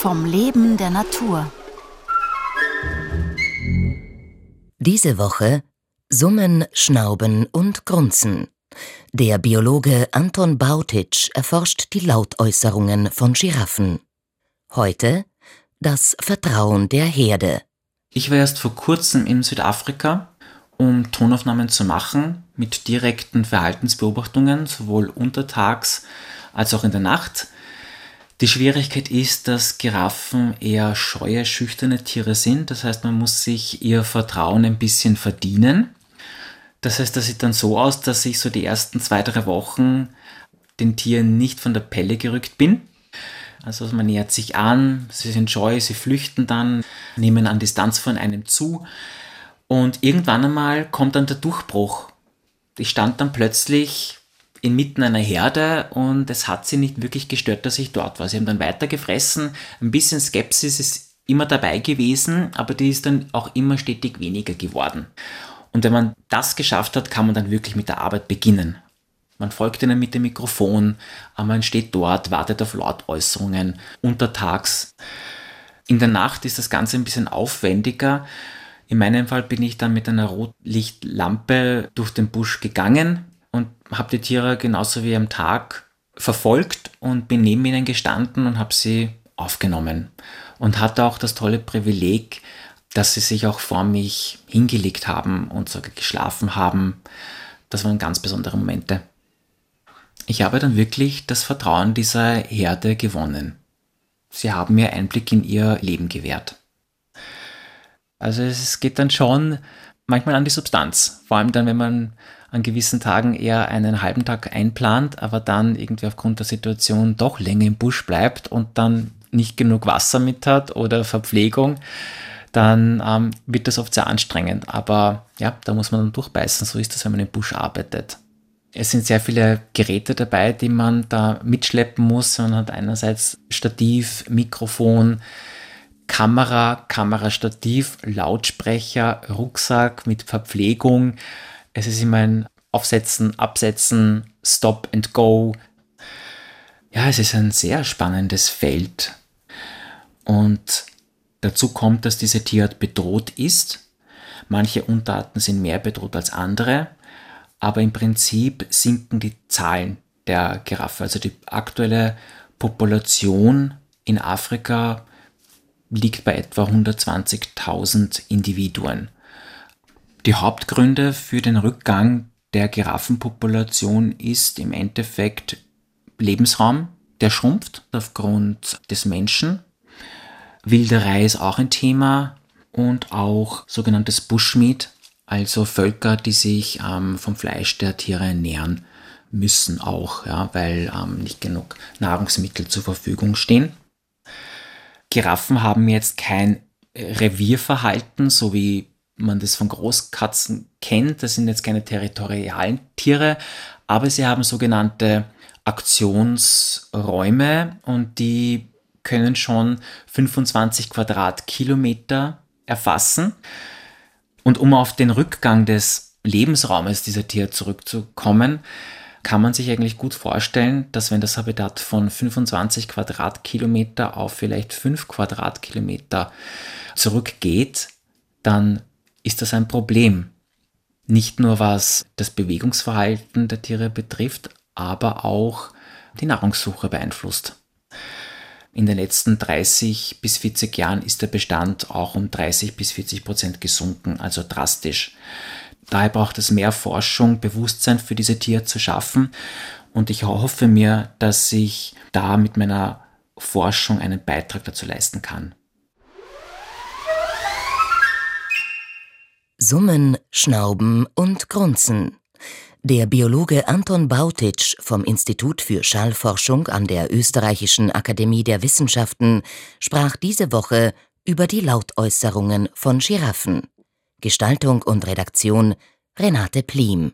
Vom Leben der Natur. Diese Woche Summen, Schnauben und Grunzen. Der Biologe Anton Bautitsch erforscht die Lautäußerungen von Giraffen. Heute das Vertrauen der Herde. Ich war erst vor kurzem in Südafrika, um Tonaufnahmen zu machen mit direkten Verhaltensbeobachtungen, sowohl untertags als auch in der Nacht. Die Schwierigkeit ist, dass Giraffen eher scheue, schüchterne Tiere sind. Das heißt, man muss sich ihr Vertrauen ein bisschen verdienen. Das heißt, das sieht dann so aus, dass ich so die ersten zwei, drei Wochen den Tieren nicht von der Pelle gerückt bin. Also man nähert sich an, sie sind scheu, sie flüchten dann, nehmen an Distanz von einem zu. Und irgendwann einmal kommt dann der Durchbruch. Ich stand dann plötzlich inmitten einer Herde und es hat sie nicht wirklich gestört, dass ich dort war. Sie haben dann weiter gefressen. Ein bisschen Skepsis ist immer dabei gewesen, aber die ist dann auch immer stetig weniger geworden. Und wenn man das geschafft hat, kann man dann wirklich mit der Arbeit beginnen. Man folgt ihnen mit dem Mikrofon, man steht dort, wartet auf Lautäußerungen untertags. In der Nacht ist das Ganze ein bisschen aufwendiger. In meinem Fall bin ich dann mit einer Rotlichtlampe durch den Busch gegangen, und habe die Tiere genauso wie am Tag verfolgt und bin neben ihnen gestanden und habe sie aufgenommen. Und hatte auch das tolle Privileg, dass sie sich auch vor mich hingelegt haben und sogar geschlafen haben. Das waren ganz besondere Momente. Ich habe dann wirklich das Vertrauen dieser Herde gewonnen. Sie haben mir Einblick in ihr Leben gewährt. Also es geht dann schon manchmal an die Substanz. Vor allem dann, wenn man an gewissen Tagen eher einen halben Tag einplant, aber dann irgendwie aufgrund der Situation doch länger im Busch bleibt und dann nicht genug Wasser mit hat oder Verpflegung, dann ähm, wird das oft sehr anstrengend. Aber ja, da muss man dann durchbeißen. So ist das, wenn man im Busch arbeitet. Es sind sehr viele Geräte dabei, die man da mitschleppen muss. Man hat einerseits Stativ, Mikrofon, Kamera, Kamerastativ, Lautsprecher, Rucksack mit Verpflegung, es ist immer ein Aufsetzen, Absetzen, Stop and Go. Ja, es ist ein sehr spannendes Feld. Und dazu kommt, dass diese Tierart bedroht ist. Manche Unterarten sind mehr bedroht als andere, aber im Prinzip sinken die Zahlen der Giraffe. Also die aktuelle Population in Afrika liegt bei etwa 120.000 Individuen. Die Hauptgründe für den Rückgang der Giraffenpopulation ist im Endeffekt Lebensraum, der schrumpft aufgrund des Menschen. Wilderei ist auch ein Thema und auch sogenanntes Bushmeat, also Völker, die sich ähm, vom Fleisch der Tiere ernähren müssen auch, ja, weil ähm, nicht genug Nahrungsmittel zur Verfügung stehen. Giraffen haben jetzt kein Revierverhalten, so wie man das von Großkatzen kennt. Das sind jetzt keine territorialen Tiere, aber sie haben sogenannte Aktionsräume und die können schon 25 Quadratkilometer erfassen. Und um auf den Rückgang des Lebensraumes dieser Tiere zurückzukommen, kann man sich eigentlich gut vorstellen, dass wenn das Habitat von 25 Quadratkilometer auf vielleicht 5 Quadratkilometer zurückgeht, dann ist das ein Problem. Nicht nur was das Bewegungsverhalten der Tiere betrifft, aber auch die Nahrungssuche beeinflusst. In den letzten 30 bis 40 Jahren ist der Bestand auch um 30 bis 40 Prozent gesunken, also drastisch. Daher braucht es mehr Forschung, Bewusstsein für diese Tiere zu schaffen und ich hoffe mir, dass ich da mit meiner Forschung einen Beitrag dazu leisten kann. Summen, Schnauben und Grunzen. Der Biologe Anton Bautitsch vom Institut für Schallforschung an der Österreichischen Akademie der Wissenschaften sprach diese Woche über die Lautäußerungen von Giraffen. Gestaltung und Redaktion Renate Plim